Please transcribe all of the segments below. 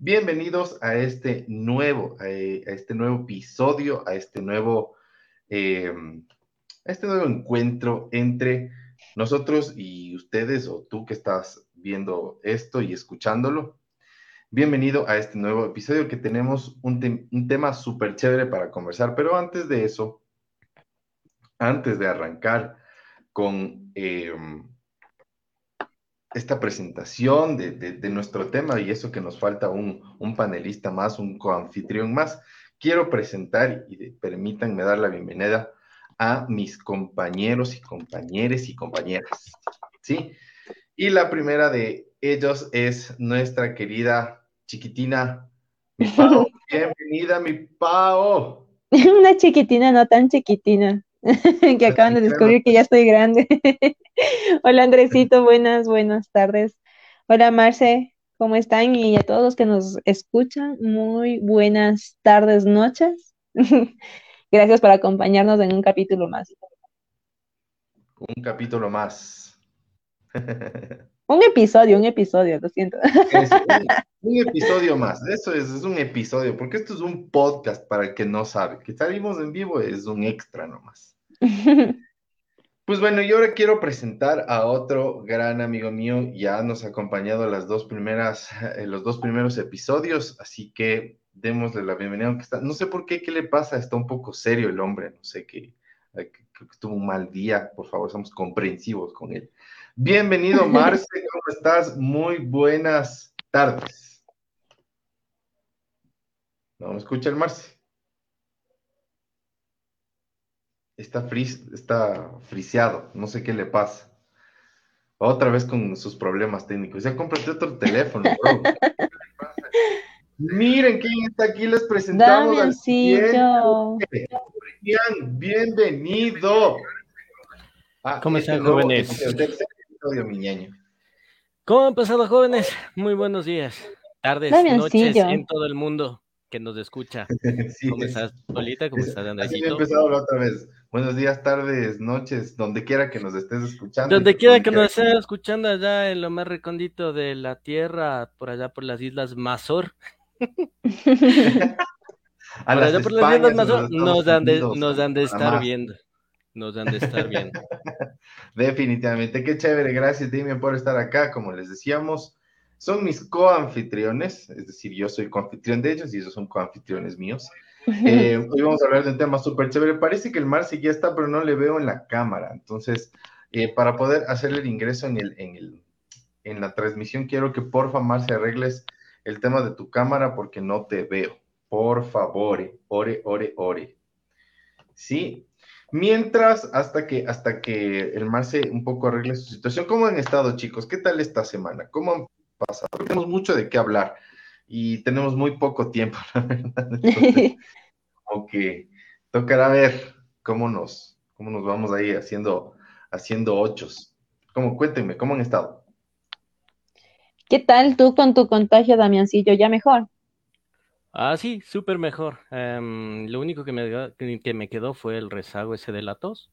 Bienvenidos a este nuevo, a este nuevo episodio, a este nuevo, eh, a este nuevo encuentro entre nosotros y ustedes, o tú que estás viendo esto y escuchándolo. Bienvenido a este nuevo episodio que tenemos un, tema súper chévere para conversar, pero antes de eso, antes de arrancar con eh, esta presentación de, nuestro tema y eso que nos falta un, panelista más, un coanfitrión más, quiero presentar y permítanme dar la bienvenida a mis compañeros y compañeras y compañeras. ¿Sí? Y la primera de ellos es nuestra querida chiquitina, mi Pao. Bienvenida, mi Pao. Una chiquitina, no tan chiquitina. que acaban de descubrir que ya estoy grande. Hola Andresito, buenas, buenas tardes. Hola Marce, ¿cómo están? Y a todos los que nos escuchan, muy buenas tardes, noches. Gracias por acompañarnos en un capítulo más. Un capítulo más. Un episodio, un episodio, lo siento. un, episodio más, eso es, es un episodio, porque esto es un podcast para el que no sabe. Que salimos en vivo es un extra nomás. Pues bueno, yo ahora quiero presentar a otro gran amigo mío, ya nos ha acompañado las dos primeras, eh, los dos primeros episodios, así que démosle la bienvenida, aunque está, no sé por qué, qué le pasa, está un poco serio el hombre, no sé qué, creo que tuvo un mal día, por favor, somos comprensivos con él. Bienvenido, Marce, ¿cómo estás? Muy buenas tardes. ¿No me escucha el Marce? está, fris, está friseado, no sé qué le pasa. Otra vez con sus problemas técnicos. Ya cómprate otro teléfono, bro. Miren quién está aquí, les presentamos al bienvenido. Ah, ¿Cómo este ¿Cómo han pasado, jóvenes? Muy buenos días, tardes, noches en todo el mundo que nos escucha. ¿Cómo estás, Polita? ¿Cómo estás, Andresito? Así empezado la otra vez. Buenos días, tardes, noches, donde quiera que nos estés escuchando. Donde quiera que nos estés escuchando allá en lo más recóndito de la tierra, por allá por las Islas Mazor. por allá por las Islas Mazor nos dan de, nos dan de estar viendo. Nos dan de estar viendo. Definitivamente, qué chévere. Gracias, Dimian, por estar acá. Como les decíamos, son mis coanfitriones, es decir, yo soy coanfitrión de ellos y ellos son coanfitriones míos. Eh, hoy vamos a hablar de un tema súper chévere. Parece que el Marci ya está, pero no le veo en la cámara. Entonces, eh, para poder hacer el ingreso en, el, en, el, en la transmisión, quiero que porfa, Marci, arregles el tema de tu cámara porque no te veo. Por favor, ore, ore, ore. Sí. Mientras, hasta que, hasta que el Marce un poco arregle su situación, ¿cómo han estado, chicos? ¿Qué tal esta semana? ¿Cómo han pasado? Tenemos mucho de qué hablar y tenemos muy poco tiempo, la verdad. como que tocará ver cómo nos, cómo nos vamos ahí haciendo, haciendo ochos. Como, cuéntenme, ¿cómo han estado? ¿Qué tal tú con tu contagio, Damiancillo? ¿Ya mejor? Ah, sí, súper mejor. Em, lo único que me, que me quedó fue el rezago ese de la tos,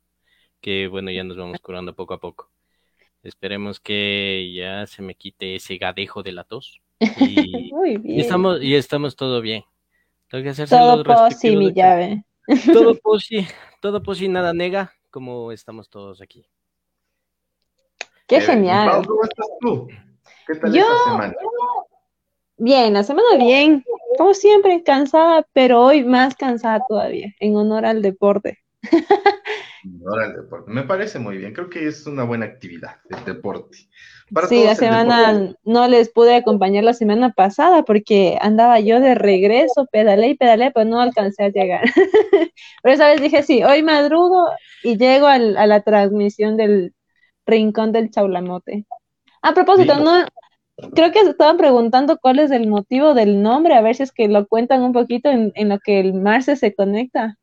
que bueno, ya nos vamos curando poco a poco. Esperemos que ya se me quite ese gadejo de la tos. Y, Muy bien. y estamos, y estamos todo bien. Tengo que hacerse todo posi, mi llave. Todo posi, todo posi, nada nega, como estamos todos aquí. Qué eh, genial. ¿Cómo estás tú? ¿Qué tal Yo, semana? Bien, la semana bien. Como siempre, cansada, pero hoy más cansada todavía, en honor al deporte. Me parece muy bien. Creo que es una buena actividad el deporte. sí, la semana no les pude acompañar la semana pasada porque andaba yo de regreso, pedalé y pedalé, pero no alcancé a llegar. pero esa vez dije, sí, hoy madrugo y llego a la transmisión del Rincón del Chaulamote. A propósito, no, creo que estaban preguntando cuál es el motivo del nombre, a ver si es que lo cuentan un poquito en, en lo que el Marce se conecta.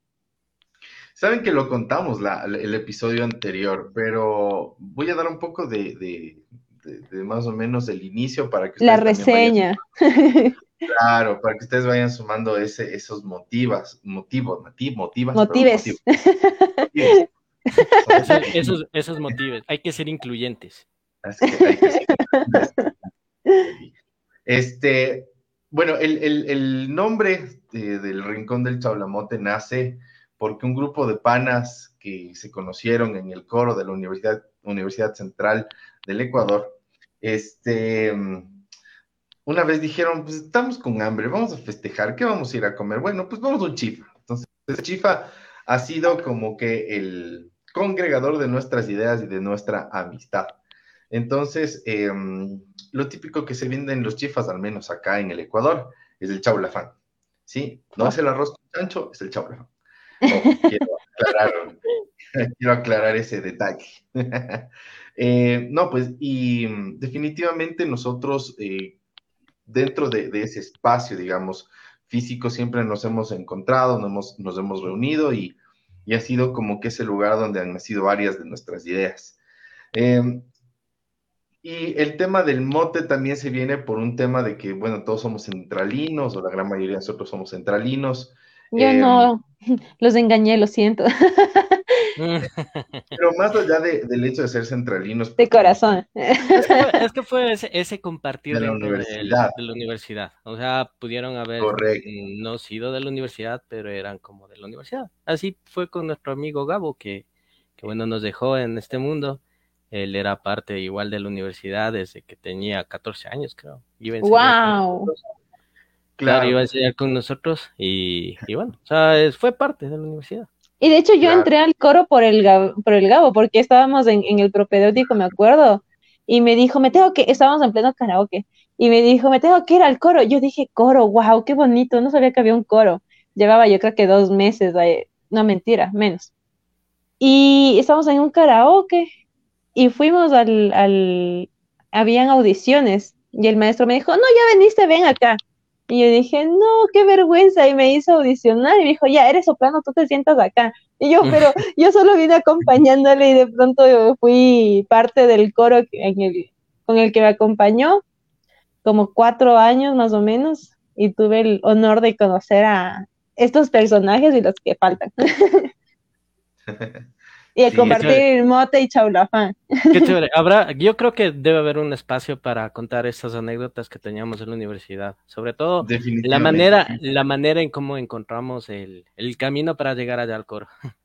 Saben que lo contamos la, el episodio anterior, pero voy a dar un poco de, más o menos el inicio para que La reseña. claro, para que ustedes vayan sumando ese, esos motivas, motivos, motivas. Motives. esos, esos, motivos, hay que ser incluyentes. Este, bueno, el, nombre del Rincón del Chaulamote nace porque un grupo de panas que se conocieron en el coro de la Universidad, Universidad Central del Ecuador, este, una vez dijeron, pues estamos con hambre, vamos a festejar, ¿qué vamos a ir a comer? Bueno, pues vamos a un chifa. Entonces, el chifa ha sido como que el congregador de nuestras ideas y de nuestra amistad. Entonces, em, lo típico que se venden los chifas, al menos acá en el Ecuador, es el chaulafán. ¿Sí? No es el arroz con chancho, es el chaulafán. quiero, aclarar, ese detalle. Eh, no, pues, y mm, definitivamente nosotros, eh, dentro de, ese espacio, digamos, físico, siempre nos hemos encontrado, nos hemos, nos hemos reunido y, ha sido como que ese lugar donde han nacido varias de nuestras ideas. Em, y el tema del mote también se viene por un tema de que, bueno, todos somos centralinos, o la gran mayoría de nosotros somos centralinos. Yo em, no, los engañé, lo siento. Pero más allá del hecho de ser centralinos. De corazón. Es que fue, ese, compartir de la, universidad. De, la universidad. O sea, pudieron haber no sido de la universidad, pero eran como de la universidad. Así fue con nuestro amigo Gabo, que, que bueno, nos dejó en este mundo él era parte igual de la universidad desde que tenía 14 años, creo. ¡Wow! Claro, iba a enseñar con nosotros y, bueno, o sea, fue parte de la universidad. Y de hecho yo entré al coro por el, Gabo, por el Gabo, porque estábamos en, el propedéutico, me acuerdo, y me dijo, me tengo que, estábamos en pleno karaoke, y me dijo, me tengo que ir al coro. Yo dije, coro, wow, qué bonito, no sabía que había un coro. Llevaba yo creo que dos meses, no mentira, menos. Y estábamos en un karaoke, y fuimos al, al, habían audiciones y el maestro me dijo, no, ya veniste, ven acá. Y yo dije, no, qué vergüenza. Y me hizo audicionar y me dijo, ya, eres soprano, tú te sientas acá. Y yo, pero yo solo vine acompañándole y de pronto fui parte del coro en el, con el que me acompañó, como cuatro años más o menos, y tuve el honor de conocer a estos personajes y los que faltan. Y el compartir mote y chaulafán. Qué chévere. Habrá, yo creo que debe haber un espacio para contar estas anécdotas que teníamos en la universidad. Sobre todo la manera, la manera en cómo encontramos el, el camino para llegar allá al coro.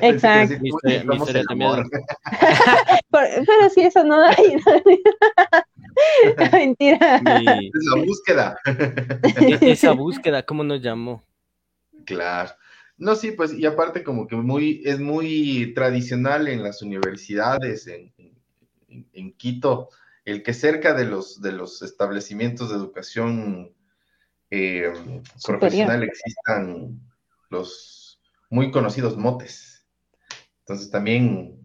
Exacto. pero, si eso no hay. Mentira. Esa búsqueda. Esa búsqueda, ¿cómo nos llamó? Claro. No, sí, pues, y aparte como que muy, es muy tradicional en las universidades en, Quito, el que cerca de los, de los establecimientos de educación eh, profesional existan los muy conocidos motes. Entonces también...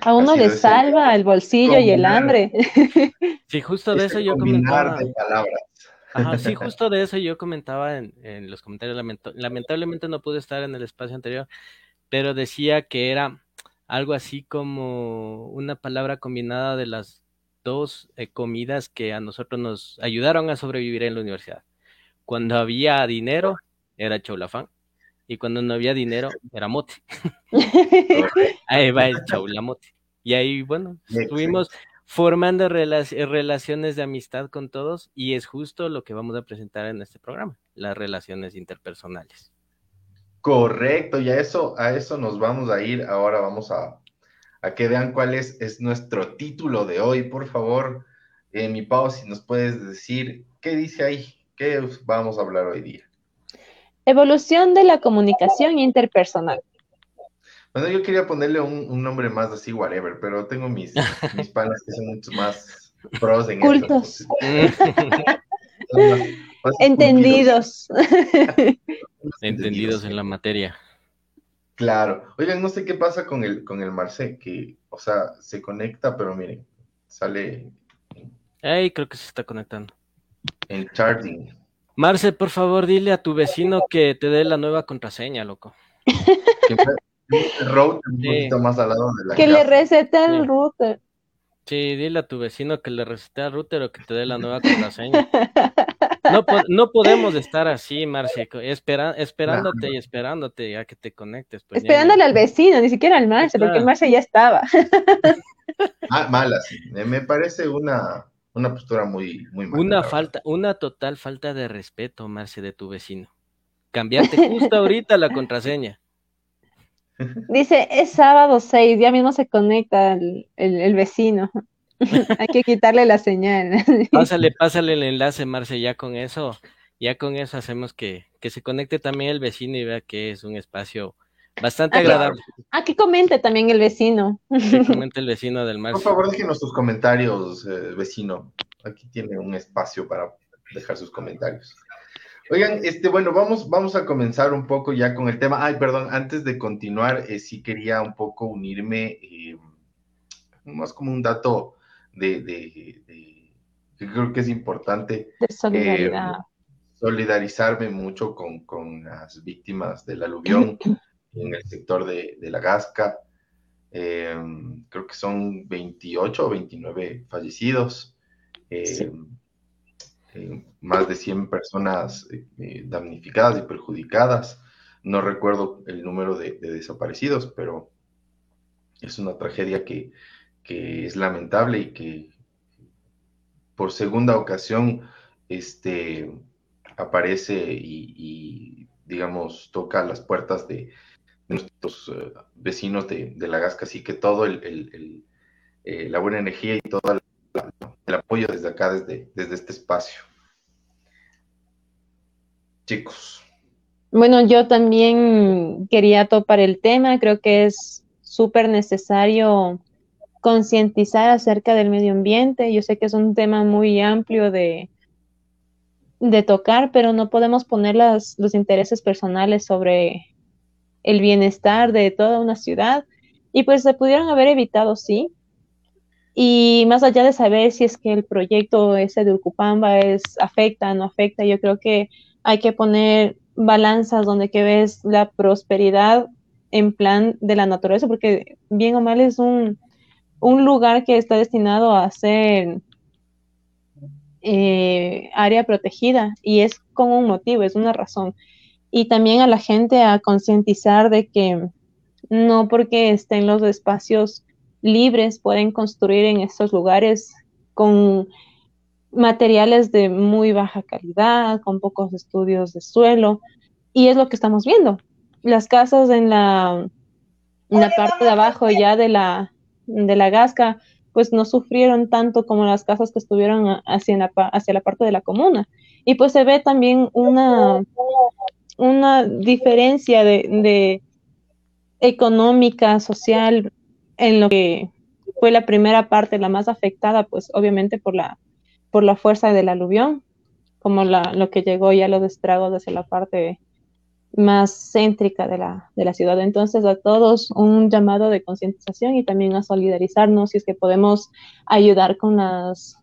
A uno le salva el bolsillo y el hambre. Sí, justo de eso yo comentaba. De palabras. Ajá, sí, justo de eso yo comentaba en, los comentarios. lamentablemente no pude estar en el espacio anterior, pero decía que era algo así como una palabra combinada de las dos eh, comidas que a nosotros nos ayudaron a sobrevivir en la universidad. Cuando había dinero, era chaulafán. Y cuando no había dinero, era mote. ahí va el chaulamote. Y ahí, bueno, estuvimos formando relaciones de amistad con todos y es justo lo que vamos a presentar en este programa, las relaciones interpersonales. Correcto, y a eso, a eso nos vamos a ir. Ahora vamos a, a que vean cuál es, es, nuestro título de hoy. Por favor, eh, mi Pau, si nos puedes decir qué dice ahí, qué vamos a hablar hoy día. Evolución de la comunicación interpersonal. Bueno, yo quería ponerle un, nombre más así, whatever, pero tengo mis, mis panas que son mucho más pros en Cultos. Entendidos. Entendidos en la materia. Claro. Oigan, no sé qué pasa con el, con el Marce, que, o sea, se conecta, pero miren, sale. Ay, creo que se está conectando. En charting. Marce, por favor, dile a tu vecino que te dé la nueva contraseña, loco. Que le recete el router. Sí, dile a tu vecino que le recete el router o que te dé la nueva contraseña. No, no podemos estar así, Marcia, esperándote y esperándote a que te conectes. Pues, Esperándole al vecino, ni siquiera al Marcia, porque el Marcia ya estaba. Ah, mala, sí. Me parece una, una postura muy, muy mala. Una falta, una total falta de respeto, Marce, de tu vecino. Cambiarte justo ahorita la contraseña. Dice, es sábado 6, ya mismo se conecta el, vecino. Hay que quitarle la señal. pásale, pásale el enlace, Marce, ya con eso, ya con eso hacemos que, que se conecte también el vecino y vea que es un espacio bastante agradable. Aquí comente también el vecino. Que comente el vecino del Marce. Por favor, déjenos sus comentarios, eh, vecino. Aquí tiene un espacio para dejar sus comentarios. Oigan, este, bueno, vamos, vamos a comenzar un poco ya con el tema. Ay, perdón, antes de continuar, eh, sí quería un poco unirme, eh, más como un dato de, de, que creo que es importante. De solidaridad. Eh, solidarizarme mucho con, con, las víctimas del aluvión en el sector de, de la Gasca. creo que son 28 o 29 fallecidos. Sí eh, más de 100 personas eh, eh, damnificadas y perjudicadas. No recuerdo el número de, desaparecidos, pero es una tragedia que, es lamentable y que por segunda ocasión este, aparece y, digamos, toca las puertas de, nuestros vecinos de, la Gasca, así que todo el, la buena energía y todo el apoyo desde acá, desde, desde este espacio. Chicos. Bueno, yo también quería topar el tema, creo que es súper necesario concientizar acerca del medio ambiente. Yo sé que es un tema muy amplio de, de tocar, pero no podemos poner las, los intereses personales sobre el bienestar de toda una ciudad. Y pues se pudieron haber evitado, sí, y más allá de saber si es que el proyecto ese de Urcupamba es, afecta o no afecta, yo creo que hay que poner balanzas donde que ves la prosperidad en plan de la naturaleza, porque bien o mal es un, lugar que está destinado a ser eh, área protegida y es con un motivo, es una razón. Y también a la gente a concientizar de que no porque estén los espacios libres pueden construir en estos lugares con materiales de muy baja calidad, con pocos estudios de suelo, y es lo que estamos viendo. Las casas en la, la parte de abajo ya de la, de la gasca, pues no sufrieron tanto como las casas que estuvieron hacia la, hacia la parte de la comuna. Y pues se ve también una, una diferencia de, de económica, social, en lo que fue la primera parte, la más afectada, pues obviamente por la, por la fuerza del aluvión, como la, lo que llegó ya los estragos hacia la parte más céntrica de la, de la ciudad. Entonces, a todos un llamado de concientización y también a solidarizarnos si es que podemos ayudar con las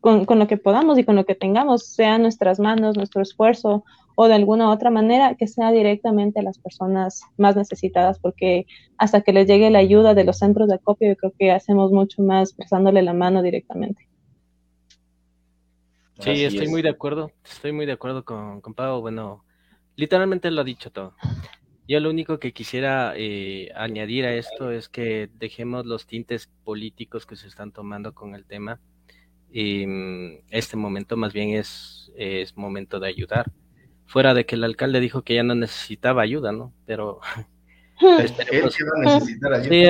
con, con, lo que podamos y con lo que tengamos, sea nuestras manos, nuestro esfuerzo o de alguna otra manera que sea directamente a las personas más necesitadas, porque hasta que les llegue la ayuda de los centros de acopio, yo creo que hacemos mucho más pasándole la mano directamente. Sí, estoy muy de acuerdo, estoy muy de acuerdo con, con Pau. Bueno, literalmente lo ha dicho todo. Yo lo único que quisiera eh, añadir a esto es que dejemos los tintes políticos que se están tomando con el tema. Mm, este momento más bien es, es momento de ayudar fuera de que el alcalde dijo que ya no necesitaba ayuda, ¿no? Pero... él ayuda. Sí,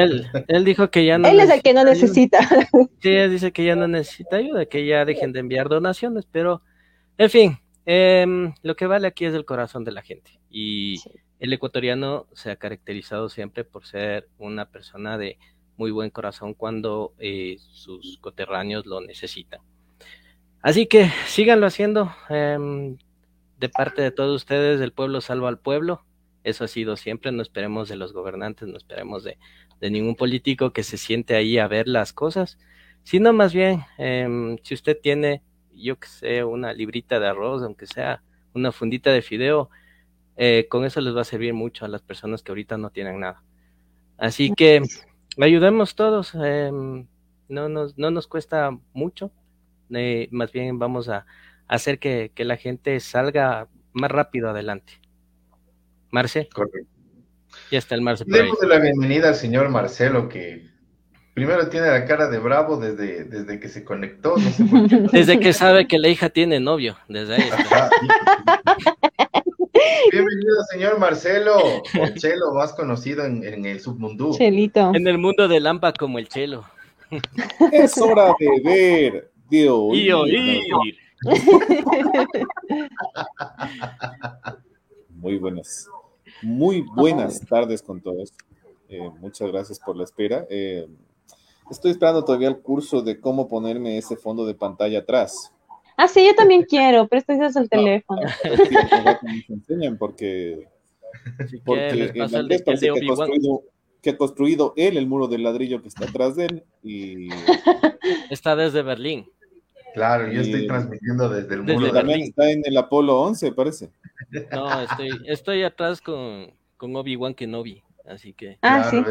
él, dijo que ya no Él es el que no necesita. Sí, él dice que ya no necesita ayuda, que ya dejen de enviar donaciones, pero, en fin, em, lo que vale aquí es el corazón de la gente. Y el ecuatoriano se ha caracterizado siempre por ser una persona de muy buen corazón cuando eh, sus coterráneos lo necesitan. Así que síganlo haciendo. Eh, de parte de todos ustedes, el pueblo salva al pueblo. Eso ha sido siempre, no esperemos de los gobernantes, no esperemos de, ningún político que se siente ahí a ver las cosas, sino más bien, em, si usted tiene, yo que sé, una librita de arroz, aunque sea una fundita de fideo, eh, con eso les va a servir mucho a las personas que ahorita no tienen nada. Así que ayudemos todos, em, no, nos, no nos cuesta mucho, eh, más bien vamos a, hacer que, la gente salga más rápido adelante. Marce. Correcto. Ya está el Marce. Demos la bienvenida al señor Marcelo, que Primero tiene la cara de bravo desde, desde que se conectó. Desde que sabe que la hija tiene novio. Desde ahí. Bienvenido, señor Marcelo, el Chelo, más conocido en, el submundo. Chelito. En el mundo de Lampa como el Chelo. Es hora de ver, de oír. Y oír. Muy buenas. Muy buenas tardes con todos. Eh, muchas gracias por la espera. Eh, estoy esperando todavía el curso de cómo ponerme ese fondo de pantalla atrás. Ah, sí, yo también quiero, pero estoy el teléfono. enseñan porque, porque el que, ha construido, que ha construido él el muro de ladrillo que está atrás de él y está desde Berlín. Claro, yo estoy transmitiendo desde el muro. también está en el Apolo 11, parece. No, estoy, estoy atrás con, con Obi-Wan Kenobi, así que. Ah, sí.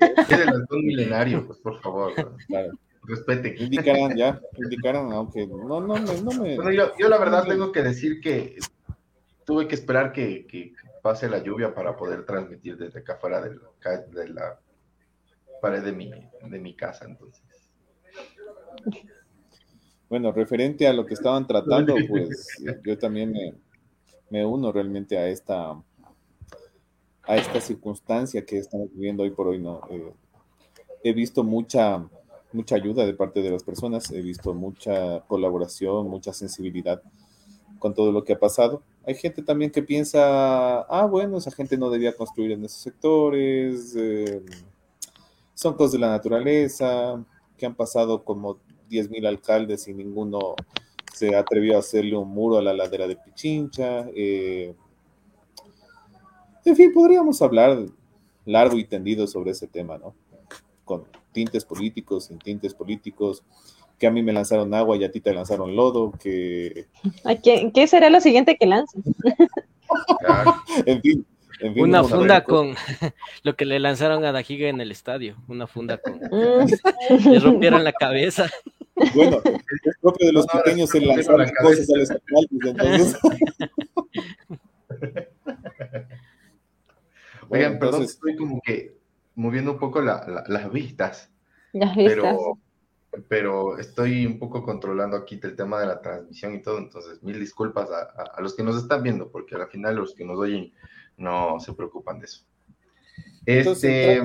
Es el, milenario, pues por favor. Claro. Respeten. Indicarán, ya, indicarán, aunque no, no, no me. Bueno, yo, yo la verdad tengo que decir que tuve que esperar que, que, pase la lluvia para poder transmitir desde acá afuera de la, de la pared de mi, de mi casa, entonces. Bueno, referente a lo que estaban tratando, pues yo también me, uno realmente a esta, a esta circunstancia que estamos viviendo hoy por hoy, ¿no? Eh, he visto mucha, mucha ayuda de parte de las personas, he visto mucha colaboración, mucha sensibilidad con todo lo que ha pasado. Hay gente también que piensa, ah, bueno, esa gente no debía construir en esos sectores, eh, son cosas de la naturaleza, que han pasado como 10.000 alcaldes y ninguno se atrevió a hacerle un muro a la ladera de Pichincha. Eh, en fin, podríamos hablar largo y tendido sobre ese tema, ¿no? Con tintes políticos, sin tintes políticos, que a mí me lanzaron agua y a ti te lanzaron lodo, que... ¿Qué, será lo siguiente que lancen? en fin, una funda con lo que le lanzaron a Dajiga en el estadio, una funda con mm. le rompieron la cabeza. Bueno, es propio de los pequeños el lanzar cosas a los entonces. Oigan, perdón, estoy como que moviendo un poco las vistas. Las vistas. Pero, pero estoy un poco controlando aquí el tema de la transmisión y todo, entonces mil disculpas a, los que nos están viendo, porque al final los que nos oyen no se preocupan de eso. Este,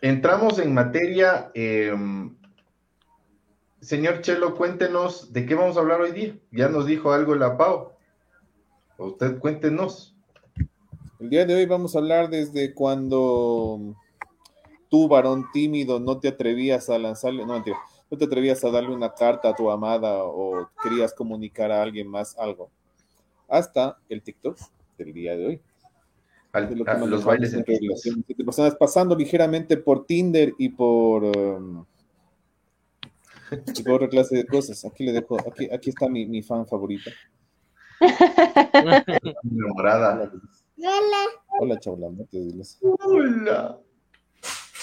entramos en materia. Em, señor Chelo, cuéntenos de qué vamos a hablar hoy día. Ya nos dijo algo la Pau. Usted cuéntenos. El día de hoy vamos a hablar desde cuando tú, varón tímido, no te atrevías a lanzarle, no, no te atrevías a darle una carta a tu amada o querías comunicar a alguien más algo, hasta el TikTok del día de hoy. los bailes de personas pasando ligeramente por Tinder y por um, otra clase de cosas. Aquí le dejo, aquí, aquí está mi, mi fan favorita. Enamorada. Hola. Hola, Chaula. Hola.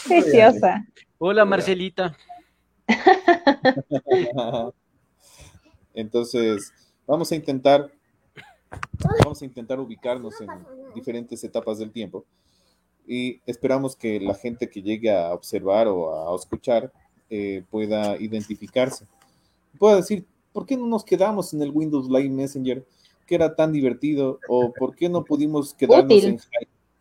Preciosa. Hola, Marcelita. Entonces, vamos a intentar, vamos a intentar ubicarnos en diferentes etapas del tiempo y esperamos que la gente que llegue a observar o a escuchar eh, pueda identificarse. Pueda decir, ¿por qué no nos quedamos en el Windows Live Messenger que era tan divertido? ¿O por qué no pudimos quedarnos en,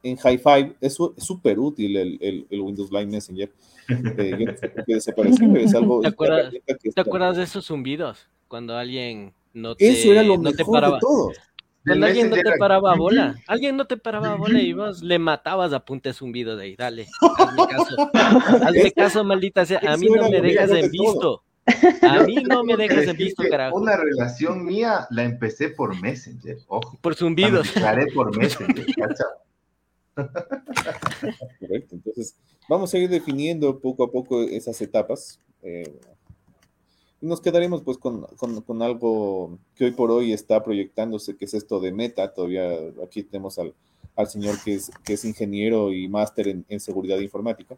en High Five? Es súper útil el, el, Windows Live Messenger. Eh, yo no sé por qué desapareció, pero es algo... ¿Te acuerdas, ¿te acuerdas de esos zumbidos? Cuando alguien no te, Eso era lo no te paraba. De todo. Cuando alguien no te paraba bola, alguien no te paraba bola y vos le matabas a punta zumbido de ahí, dale, hazme caso, hazme caso, maldita sea, a mí no me dejas en visto, a mí no me dejas en visto, carajo. Una relación mía la empecé por Messenger, ojo. Por zumbidos. La por Messenger, Correcto, entonces vamos a ir definiendo poco a poco esas etapas. Eh, nos quedaremos pues con, algo que hoy por hoy está proyectándose, que es esto de Meta. Todavía aquí tenemos al, señor que es, que es ingeniero y máster en, seguridad informática.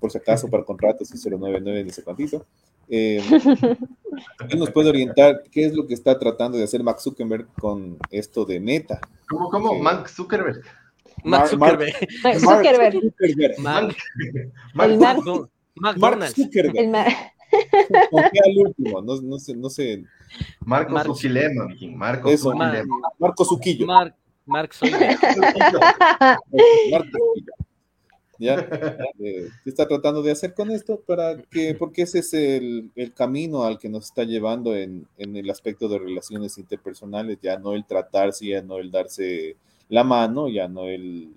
Por si acaso, para contratos y 099 dice cuantito. Eh, nos puede orientar qué es lo que está tratando de hacer Max Zuckerberg con esto de Meta. ¿Cómo, cómo? Max Zuckerberg. Max Zuckerberg. Zuckerberg. Zuckerberg. Mark. Mark. Mark. Zuckerberg. El ma- Confía al último, no, no sé, no sé. Marco Marco. Mijín, Marco Eso, Zucchilema. Marco Zuquillo. Mark, Mark Zuckerberg. Marco Zuquillo. ¿Ya? Eh, ¿Qué está tratando de hacer con esto? Para que, porque ese es el, el camino al que nos está llevando en, en el aspecto de relaciones interpersonales, ya no el tratarse, ya no el darse la mano, ya no el,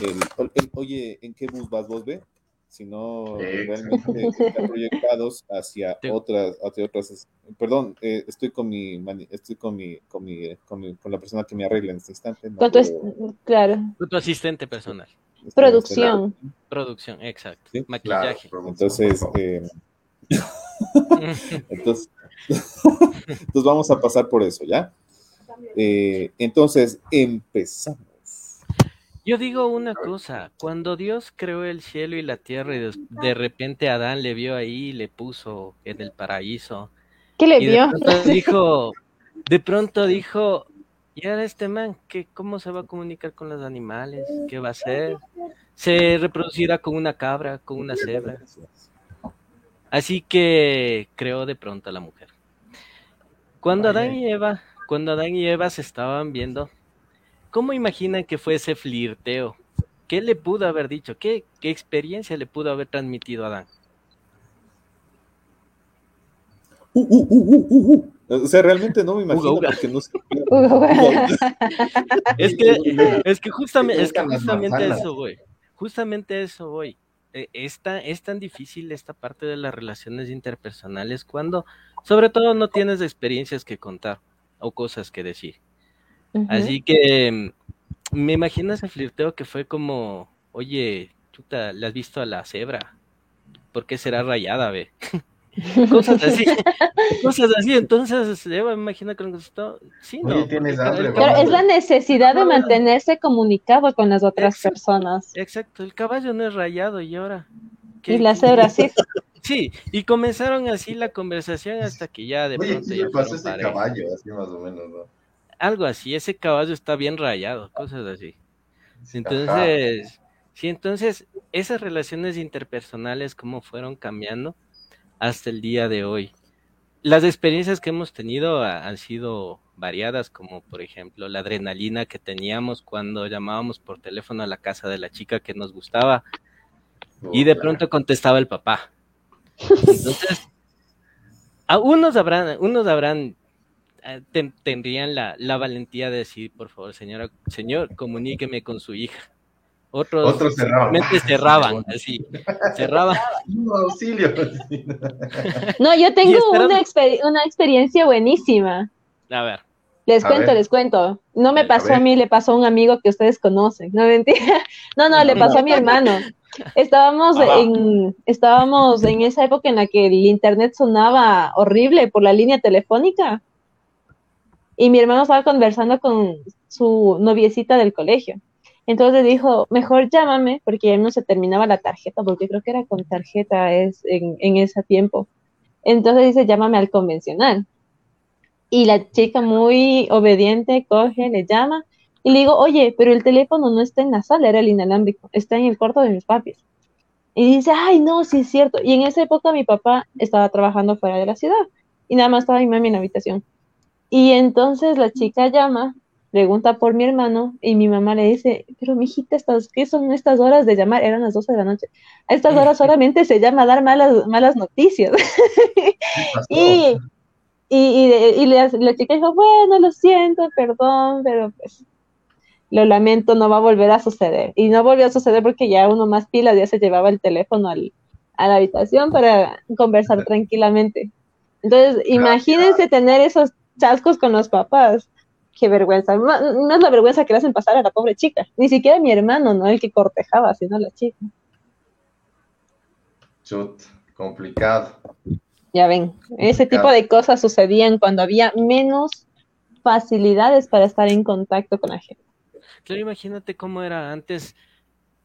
el- el- oye, ¿en qué bus vas vos, ve? Sino Exacto. realmente están proyectados hacia Te- otras, hacia otras, perdón, eh, estoy con mi, estoy con mi, con mi, con mi- con la persona que me arregla en este instante. no con tu es- puedo- claro, Tu asistente personal. estoy- producción. Producción, exacto. Sí, Claro, Maquillaje. producción, Entonces, eh, entonces, entonces vamos a pasar por eso, ¿ya? Eh, entonces, empezamos. Yo digo una cosa, cuando Dios creó el cielo y la tierra y de repente Adán le vio ahí y le puso en el paraíso ¿Qué le y de vio? pronto dijo, de pronto dijo, ¿y ahora este man qué, cómo se va a comunicar con los animales? ¿Qué va a hacer? ¿Se reproducirá con una cabra, con una cebra? Así que creó de pronto a la mujer. Cuando. Adán y Eva, cuando Adán y Eva se estaban viendo, ¿cómo imaginan que fue ese flirteo? ¿Qué le pudo haber dicho? ¿Qué, qué experiencia le pudo haber transmitido a Adán? Uh, uh, uh, uh, uh, uh. O sea, realmente no me imagino Uga, uga. porque no sé. Es que, es que justamente, es que eso voy. Justamente eso. Eh, Es tan, es tan difícil esta parte de las relaciones interpersonales cuando, sobre todo, no tienes experiencias que contar o cosas que decir. Así que mm, me imagino ese flirteo que fue como, oye, chuta, ¿le has visto a la cebra? ¿Por qué será rayada, ve? Cosas así, cosas así. Entonces, Eva me imagino que contestó, sí, Oye, no. ¿tienes porque hambre, el Claro, caballo- es la necesidad de mantenerse comunicado con las otras Exacto. personas. Exacto, el caballo no es rayado y ahora. ¿qué- Y la qué- cebra sí. Sí, y comenzaron así la conversación hasta que ya de Oye, pronto sí ya pasó pareja. caballo, así más o menos, ¿no? Algo así, ese caballo está bien rayado, cosas así. Ajá. Entonces, sí, entonces esas relaciones interpersonales, cómo fueron cambiando hasta el día de hoy. Las experiencias que hemos tenido ha- han sido variadas, como por ejemplo la adrenalina que teníamos cuando llamábamos por teléfono a la casa de la chica que nos gustaba y de pronto contestaba el papá. Entonces, a unos habrán, unos habrán, ten- tendrían la, la valentía de decir, por favor, señora, señor, comuníqueme con su hija. Otros, Otros cerraban. cerraban, así, cerraban. No, auxilio. No, yo tengo una, exper- una experiencia buenísima. A ver, Les A cuento, ver. les cuento. No me A pasó ver. a mí, le pasó a un amigo que ustedes conocen. No mentira. No, no, le pasó a mi hermano. Estábamos Ah. en, estábamos en esa época en la que el internet sonaba horrible por la línea telefónica. Y mi hermano estaba conversando con su noviecita del colegio. Entonces dijo, mejor llámame, porque ya no se terminaba la tarjeta, porque creo que era con tarjeta es en, en ese tiempo. Entonces dice, llámame al convencional. Y la chica muy obediente coge, le llama y le digo, oye, pero el teléfono no está en la sala, era el inalámbrico, está en el cuarto de mis papis. Y dice, ay, no, sí es cierto. Y en esa época mi papá estaba trabajando fuera de la ciudad y nada más estaba mi mami en la habitación. Y entonces la chica llama, pregunta por mi hermano y mi mamá le dice, pero mijita, estas, ¿qué son estas horas de llamar? Eran las 12 de la noche. A estas horas solamente se llama dar malas, malas noticias. Y, y, y, y la, la chica dijo, bueno, lo siento, perdón, pero pues lo lamento, no va a volver a suceder. Y no volvió a suceder porque ya uno más pilas ya se llevaba el teléfono al, a la habitación para conversar tranquilamente. Entonces, imagínense tener esos chascos con los papás. Qué vergüenza. No es la vergüenza que le hacen pasar a la pobre chica. Ni siquiera mi hermano, no el que cortejaba, sino la chica. Chut, complicado. Ya ven, ese tipo de cosas sucedían cuando había menos facilidades para estar en contacto con la gente. claro, imagínate cómo era antes.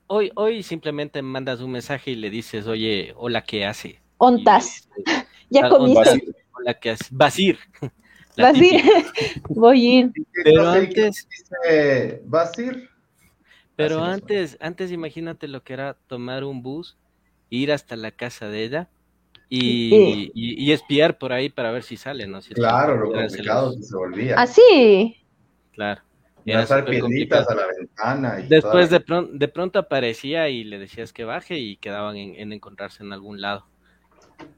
Hoy, hoy simplemente mandas un mensaje y le dices, oye, hola, ¿qué hace? Ontas, Y- ya Ah, comiste, Hola, ¿qué hace? Basir. La vas a ir, típica. voy a ir. ¿Qué Pero antes- dice, ¿Vas a ir? Pero antes, antes imagínate lo que era tomar un bus ir hasta la casa de ella y, y, espiar por ahí para ver si sale, ¿no? claro, lo complicado que se volvía. Así. Claro. Lanzar piedritas a la ventana. Y Después de, de pronto aparecía y le decías que baje y quedaban en, encontrarse en algún lado.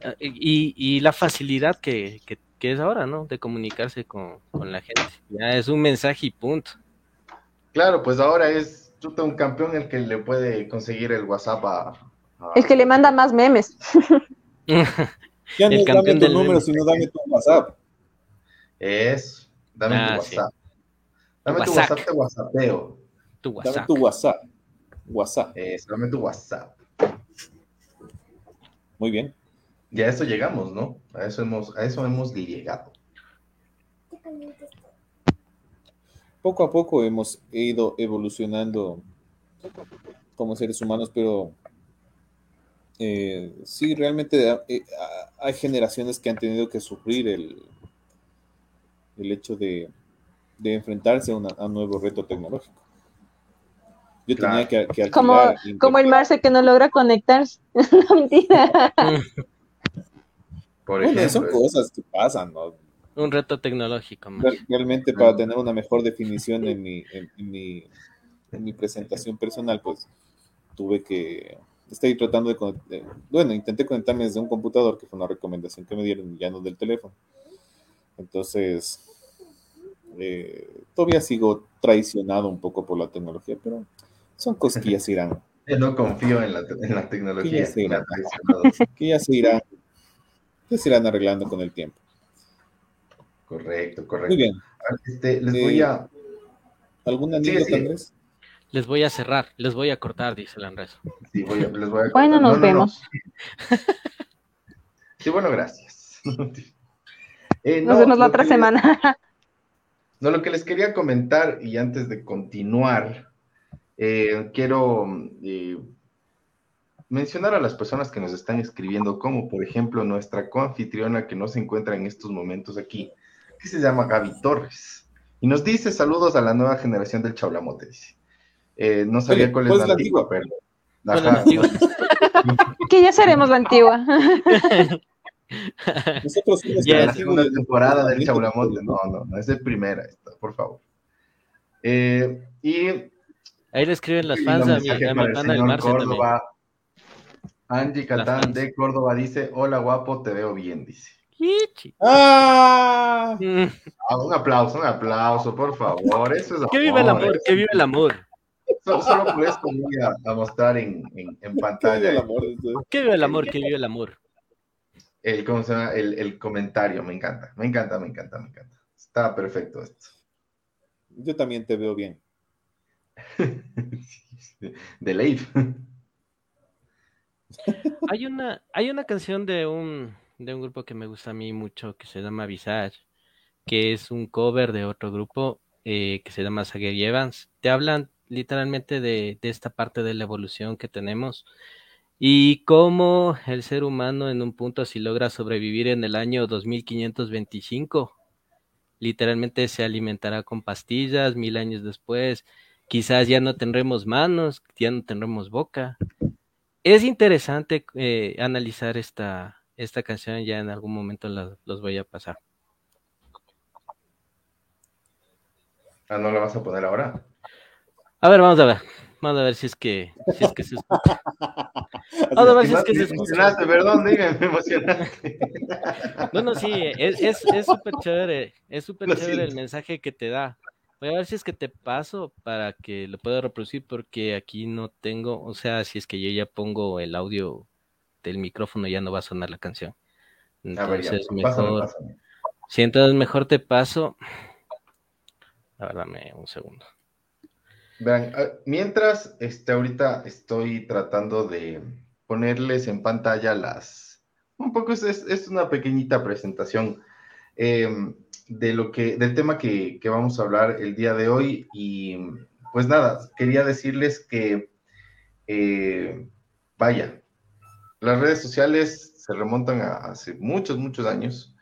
Ah, y, y la facilidad que, que, es ahora, ¿no? De comunicarse con, con, la gente. Ya es un mensaje y punto. Claro, pues ahora es un campeón el que le puede conseguir el WhatsApp a... El que le manda más memes. ya no el dame tu número, sino dame tu WhatsApp. Es, dame tu ah, WhatsApp. Dame tu WhatsApp, te WhatsAppeo. Tu WhatsApp. Dame tu WhatsApp. WhatsApp. Es, dame tu WhatsApp. Muy bien. Ya a eso llegamos, ¿no? A eso hemos, a eso hemos llegado. Poco a poco hemos ido evolucionando como seres humanos, pero eh, sí, realmente eh, hay generaciones que han tenido que sufrir el, el hecho de, de enfrentarse a, un nuevo reto tecnológico. Yo tenía que, que como, como el Marce que no logra conectarse. no, mentira. Por ejemplo, son cosas que pasan, ¿no? Un reto tecnológico. Realmente para tener una mejor definición en mi, en, mi, en mi presentación personal, pues tuve que estoy tratando de, bueno, intenté conectarme desde un computador, que fue una recomendación que me dieron, ya no del teléfono. Entonces, eh, todavía sigo traicionado un poco por la tecnología, pero son cosquillas irán. Yo no confío en la, en la tecnología. Que ya, se irán, que ya se irán, que se irán arreglando con el tiempo. Correcto, correcto. Muy bien. Este, les voy a... ¿Alguna anécdota, Andrés? Les voy a cerrar, les voy a cortar, dice el Andrés. Sí, voy a, les voy a cortar. Bueno, nos vemos. sí, bueno, gracias. Eh, nos vemos la otra semana. No, lo que les quería comentar, y antes de continuar, eh, quiero eh, mencionar a las personas que nos están escribiendo, como por ejemplo nuestra coanfitriona que no se encuentra en estos momentos aquí, que se llama Gaby Torres. Y nos dice saludos a la nueva generación del Chaulamote, dice. Eh, no sabía cuál es la, antigua, pero... que ya seremos la antigua. Nosotros ya la segunda temporada del Chaulamote. No, no, no, es de primera esta, por favor. Eh, y ahí le escriben las fans a mi, a mi pana del Marce Córdoba, Angie Catán de Córdoba dice: Hola guapo, te veo bien, dice. ¡Ah! ah un aplauso, un aplauso, por favor. Eso es que vive el amor, que vive el amor. Solo, por esto voy a, mostrar en, en, pantalla. Que vive el amor. Que vive el amor, que el amor el, ¿cómo se llama? El, comentario, me encanta, me encanta, me encanta, me encanta. Está perfecto esto. Yo también te veo bien. de ley. Hay una, hay una canción de un, de un grupo que me gusta a mí mucho que se llama Visage, que es un cover de otro grupo eh, que se llama Sager Evans. Te hablan literalmente de, de esta parte de la evolución que tenemos y cómo el ser humano en un punto así logra sobrevivir en el año 2525. Literalmente se alimentará con pastillas mil años después. Quizás ya no tendremos manos, ya no tendremos boca. Es interesante eh, analizar esta, esta canción, ya en algún momento los voy a pasar. Ah, ¿no la vas a poner ahora? A ver, vamos a ver. Vamos a ver si es que, si es que se escucha. Vamos a ver si es que se escucha. Perdón, dígame, me emocionaste. No, no, sí, es súper chévere. Es súper chévere el mensaje que te da. Voy a ver si es que te paso para que lo pueda reproducir porque aquí no tengo, o sea, si es que yo ya pongo el audio del micrófono ya no va a sonar la canción. Entonces, mejor. Si entonces mejor te paso. A ver, dame un segundo. Vean, ah, mientras este, ahorita estoy tratando de ponerles en pantalla las, un poco es, es una pequeñita presentación em, de lo que, del tema que, vamos a hablar el día de hoy y pues nada, quería decirles que eh, vaya, las redes sociales se remontan a hace muchos, muchos años,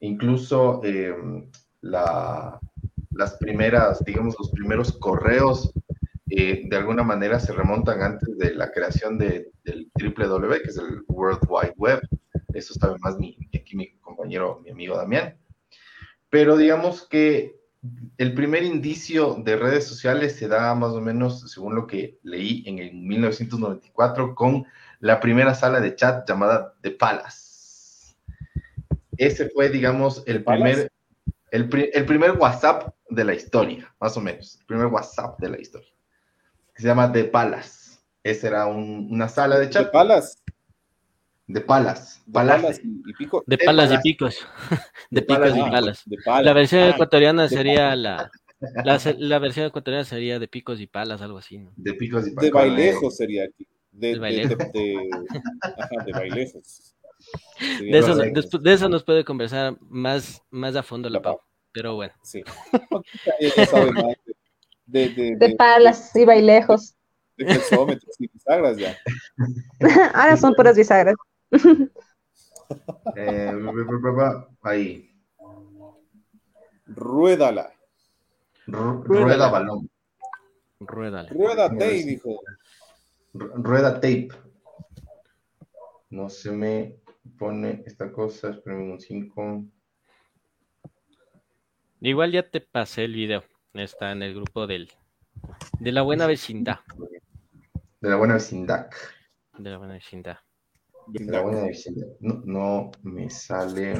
incluso em, la, las primeras, digamos, los primeros correos eh, de alguna manera se remontan antes de la creación de, del W, que es el World Wide Web. Eso sabe más mi, aquí mi compañero, mi amigo Damián. Pero digamos que el primer indicio de redes sociales se da más o menos, según lo que leí, en el 1994 con la primera sala de chat llamada The Palace. Ese fue, digamos, el primer, el, primer WhatsApp de la historia, más o menos. El primer WhatsApp de la historia. se llama The Palace. Esa era una sala de chat. ¿De Palace? De palas. De palas y, picos. De palas y picos. De, picos y palas. La versión ah, ecuatoriana sería la, la, versión ecuatoriana sería de picos y palas, algo así. De picos y palas. De bailejos sería aquí. De, bailejos. De, ajá, de bailejos. De eso, de eso, nos puede conversar más, más a fondo la Pau. Pero bueno. Sí. de, palas y bailejos. De pesómetros y bisagras ya. Ahora son puras bisagras. Eh, ahí. Ruédala. rueda balón. Ruédala. Rueda tape, dijo. Rueda tape. No se me pone esta cosa, espérame un 5. Igual ya te pasé el video. Está en el grupo del de la buena vecindad. De la buena vecindad. De la buena vecindad. No, no me sale.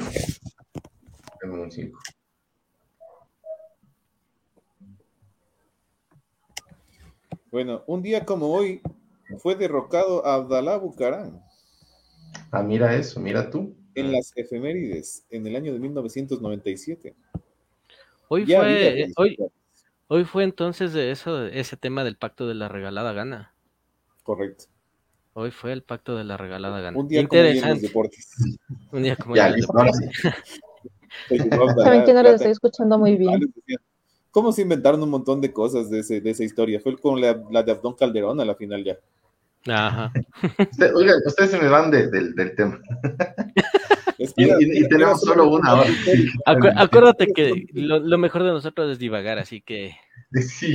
Un 5. Bueno, un día como hoy fue derrocado Abdalá Bucarán. Ah, mira eso, mira tú. En las efemérides, en el año de 1997. Hoy fue, hoy, hoy fue entonces de eso, ese tema del pacto de la regalada gana. Correcto. Hoy fue el pacto de la regalada gana. Un día Interesante. como deportes. Un día como ya, en Saben que no lo estoy escuchando muy bien. ¿Cómo se inventaron un montón de cosas de, ese, de esa historia? Fue con la, de Abdón Calderón a la final ya. Ajá. oiga, ustedes se me van del tema. y, tenemos solo una hora. acuérdate que lo, lo, mejor de nosotros es divagar, así que Sí,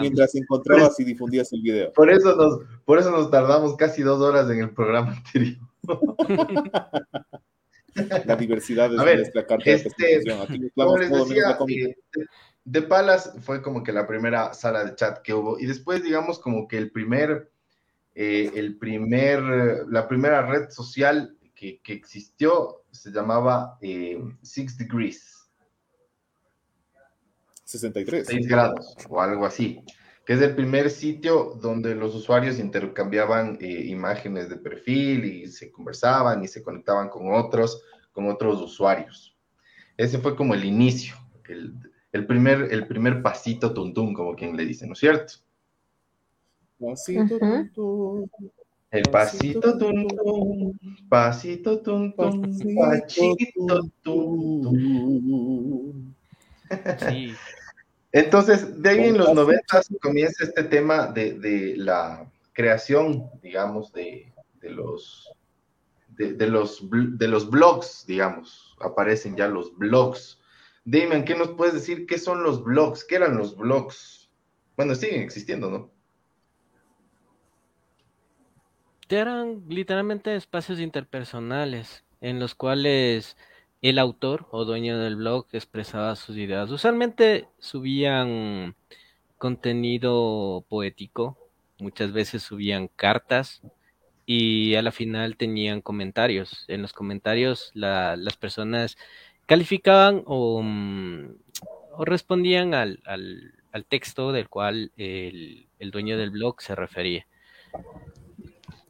mientras encontrabas y difundías el video. Por eso nos, por eso nos tardamos casi dos horas en el programa anterior. La diversidad de nuestra carta este, de Como les decía, eh, de Palas fue como que la primera sala de chat que hubo. Y después, digamos, como que el primer, eh, el primer, la primera red social que, que existió se llamaba eh, Six Degrees. 63. 6 grados o algo así, que es el primer sitio donde los usuarios intercambiaban eh, imágenes de perfil y se conversaban y se conectaban con otros, con otros usuarios. Ese fue como el inicio, el, primer, el primer pasito tuntún, como quien le dice, ¿no es cierto? Pasito tuntún. El pasito tuntún, pasito tuntún, pasito tuntún. Sí. Entonces, de ahí en los noventas comienza este tema de, la creación, digamos, de, los, de, los, de los blogs, digamos, aparecen ya los blogs. Damon, ¿qué nos puedes decir? ¿Qué son los blogs? ¿Qué eran los blogs? Bueno, siguen existiendo, ¿no? Eran literalmente espacios interpersonales en los cuales el autor o dueño del blog expresaba sus ideas. Usualmente subían contenido poético, muchas veces subían cartas y a la final tenían comentarios. En los comentarios las personas calificaban o, mm, respondían al, texto del cual el, el dueño del blog se refería.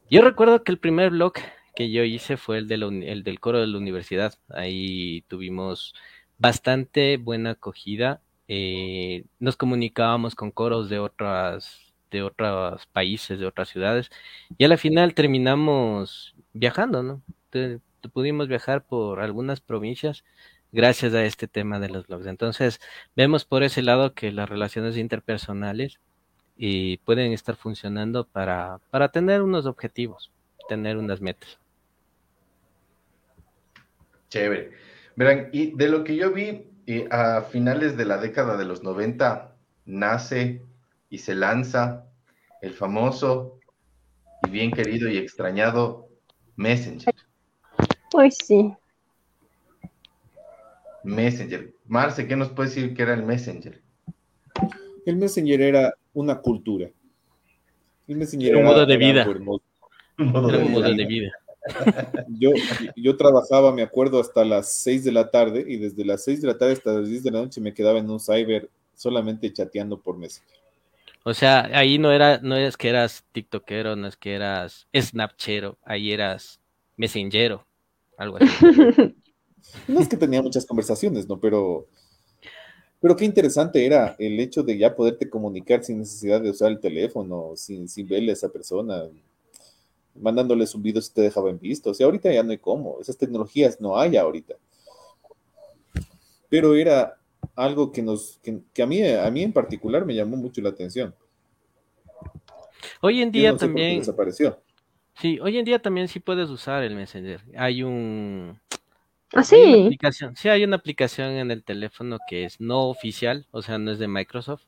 Yo recuerdo que el primer blog que yo hice fue el, el del coro de la universidad. Ahí tuvimos bastante buena acogida. Eh, nos comunicábamos con coros de otras de otros países, de otras ciudades, y a la final terminamos viajando, ¿no? pudimos viajar por algunas provincias gracias a este tema de los blogs. Entonces, vemos por ese lado que las relaciones interpersonales y eh, pueden estar funcionando para, para tener unos objetivos, tener unas metas. Chévere. Verán, y de lo que yo vi, a finales de la década de los 90 nace y se lanza el famoso y bien querido y extrañado Messenger. Pues sí. Messenger. Marce, ¿qué nos puede decir que era el Messenger? El Messenger era una cultura. El Messenger era un modo de vida. Un modo, de, vida. Yo, yo trabajaba, me acuerdo, hasta las 6 de la tarde y desde las 6 de la tarde hasta las 10 de la noche me quedaba en un cyber solamente chateando por Messenger. O sea, ahí no era, no es que eras tiktokero, no es que eras snapchero, ahí eras messengero, algo así. no es que tenía muchas conversaciones, ¿no? Pero, pero qué interesante era el hecho de ya poderte comunicar sin necesidad de usar el teléfono, sin, sin verle a esa persona, mandándoles un video si te dejaba en visto. O sea, ahorita ya no hay cómo, esas tecnologías no hay ahorita. Pero era algo que nos, que, a mí, a mí en particular me llamó mucho la atención. Hoy en día también. Desapareció. Sí, hoy en día también sí puedes usar el Messenger. Hay un. ¿Ah, sí? aplicación. Sí, hay una aplicación en el teléfono que es no oficial, o sea, no es de Microsoft.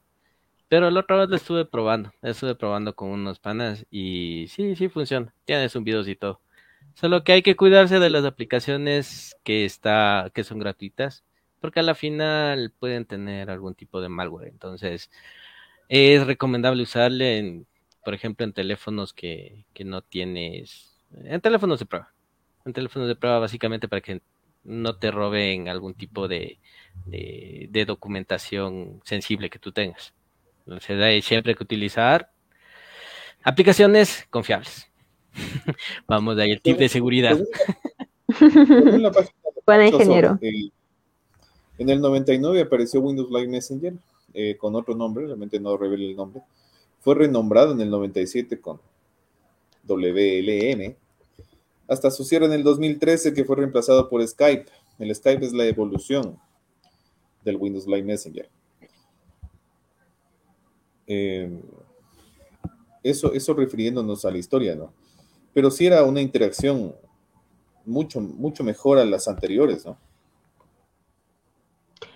Pero la otra vez la estuve probando. La estuve probando con unos panas y sí, sí funciona. Tienes un video y todo. Solo que hay que cuidarse de las aplicaciones que está, que son gratuitas porque a la final pueden tener algún tipo de malware. Entonces, es recomendable usarle, en, por ejemplo, en teléfonos que, no tienes, en teléfonos de prueba. En teléfonos de prueba básicamente para que no te roben algún tipo de, de, documentación sensible que tú tengas. Entonces hay siempre que utilizar aplicaciones confiables. Vamos de ahí el tip de seguridad. Buen ingeniero. En el 99 apareció Windows Live Messenger eh, con otro nombre, realmente no revela el nombre. Fue renombrado en el 97 con WLM, hasta su cierre en el 2013 que fue reemplazado por Skype. El Skype es la evolución del Windows Live Messenger. Eh, eso, eso refiriéndonos a la historia, ¿no? Pero sí era una interacción mucho, mucho mejor a las anteriores, ¿no?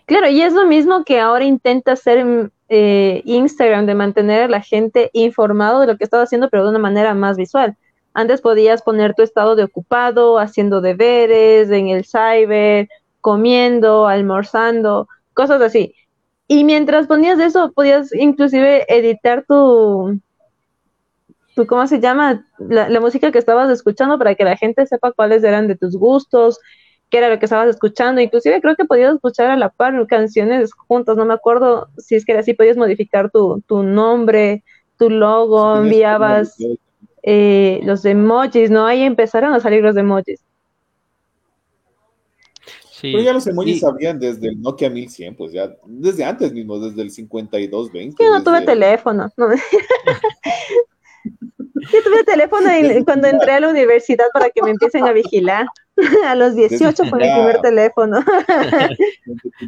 Claro, y es lo mismo que ahora intenta hacer eh, Instagram, de mantener a la gente informado de lo que estaba haciendo, pero de una manera más visual. Antes podías poner tu estado de ocupado, haciendo deberes, en el cyber, comiendo, almorzando, cosas así. Y mientras ponías eso, podías inclusive editar tu, tu ¿cómo se llama? La, la música que estabas escuchando para que la gente sepa cuáles eran de tus gustos, qué era lo que estabas escuchando. Inclusive creo que podías escuchar a la par canciones juntas, no me acuerdo si es que era así, podías modificar tu, tu nombre, tu logo, enviabas eh, los emojis, ¿no? Ahí empezaron a salir los emojis. Sí. Pero ya los emojis sabían desde el Nokia 1100, pues ya, desde antes mismo, desde el 5220. Yo no tuve teléfono. No. Yo tuve teléfono cuando entré a la universidad para que me empiecen a vigilar. A los 18 fue mi primer teléfono.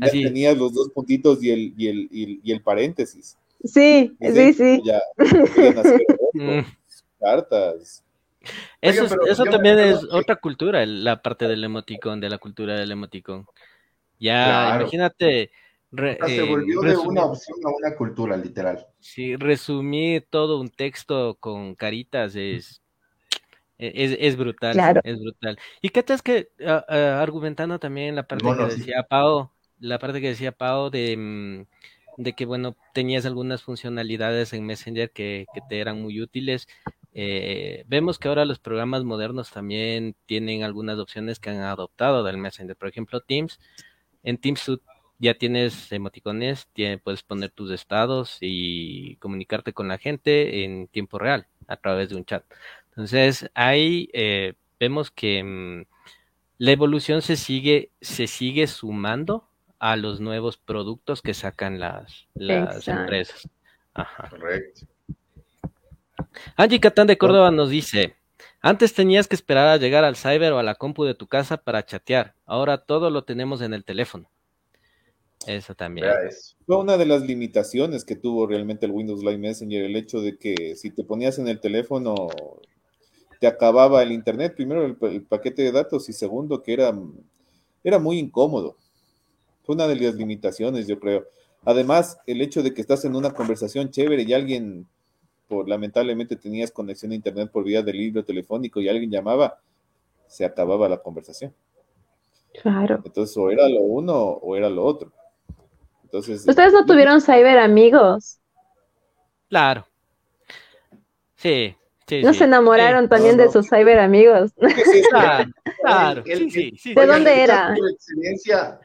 Así. Tenías los dos puntitos y el, y el, y el, paréntesis. Sí, sí, sí. Ya, mm. cartas. Eso, eso también es otra cultura, la parte del emoticón, de la cultura del emoticón. Ya, imagínate. se eh, volvió de una opción a una cultura, literal. Sí, resumir todo un texto con caritas es e-, es, brutal, es brutal. Y qué tal es que argumentando también la parte que decía Pau, la parte que decía Pau de, mm, de que bueno, tenías algunas funcionalidades en Messenger que, te eran muy útiles. Eh, vemos que ahora los programas modernos también tienen algunas opciones que han adoptado del Messenger. Por ejemplo, Teams. En Teams ya tienes emoticones, puedes poner tus estados y comunicarte con la gente en tiempo real a través de un chat. Entonces, ahí eh, vemos que mm, la evolución se sigue, se sigue sumando a los nuevos productos que sacan las, las empresas. Ajá. Correcto. Angie Catán de Córdoba nos dice, antes tenías que esperar a llegar al cyber o a la compu de tu casa para chatear, ahora todo lo tenemos en el teléfono. Eso también. Fue una de las limitaciones que tuvo realmente el Windows Live Messenger, el hecho de que si te ponías en el teléfono te acababa el internet, primero el, paquete de datos y segundo que era, era muy incómodo. fue una de las limitaciones, yo creo. Además, el hecho de que estás en una conversación chévere y alguien, por lamentablemente tenías conexión a internet por vía del libro telefónico y alguien llamaba, se acababa la conversación. Claro. Entonces, o era lo uno o era lo otro. Entonces, ¿Ustedes no tuvieron cyber amigos? Claro. Sí, sí. ¿No sí. se enamoraron Sí. también No, de no. sus cyber amigos? Claro. El- el-. ¿De dónde era?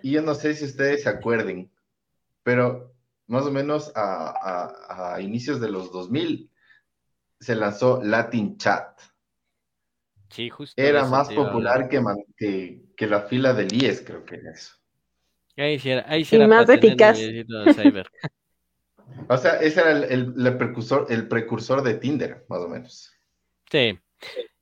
y yo no sé si ustedes se acuerden, pero más o menos a, a- a inicios de los 2000 se lanzó Latin Chat. Sí, justo Era más popular que, man- que, que la fila del IES, creo que era eso. Ahí sí era, ahí sí Y era más eficaz. de cyber. O sea, ese era el, el- el precursor, el precursor de Tinder, más o menos. Sí.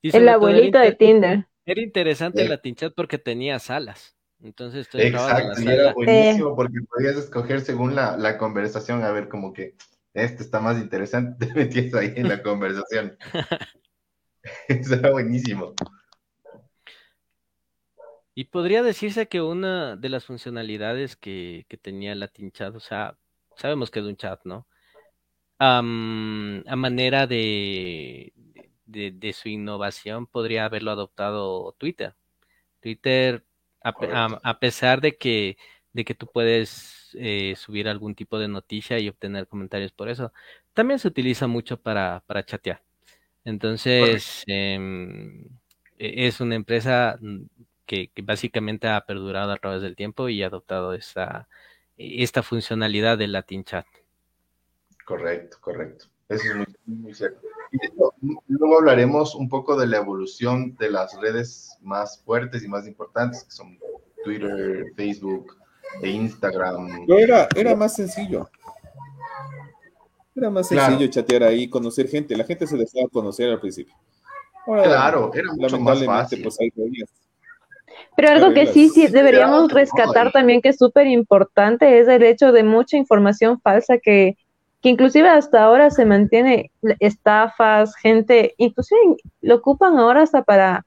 Y El abuelito de Tinder. Era interesante Sí. Latin Chat porque tenía salas. Entonces Exacto, y era buenísimo porque podías escoger según la, la conversación, a ver como que este está más interesante, te metías ahí en la conversación. Eso era buenísimo. Y podría decirse que una de las funcionalidades que, que tenía el Latin Chat, o sea, sabemos que es un chat, ¿no? A manera de, de, de su innovación, podría haberlo adoptado Twitter. Twitter, a, a pesar de que, de que tú puedes eh, subir algún tipo de noticia y obtener comentarios por eso, también se utiliza mucho para, para chatear. Entonces, em, e- es una empresa mm, que, que básicamente ha perdurado a través del tiempo y ha adoptado esta, esta funcionalidad del Latin Chat. Correcto, correcto. Eso es muy, muy cierto. Y luego hablaremos un poco de la evolución de las redes más fuertes y más importantes, que son Twitter, Facebook e Instagram. Pero era, era más sencillo. Era más Claro. sencillo chatear ahí, conocer gente. La gente se dejaba conocer al principio. Ahora, Claro, era mucho más fácil. pues hay. Pero algo que sí, sí deberíamos rescatar también que es súper importante es el hecho de mucha información falsa que, que inclusive hasta ahora se mantiene estafas, gente, inclusive lo ocupan ahora hasta para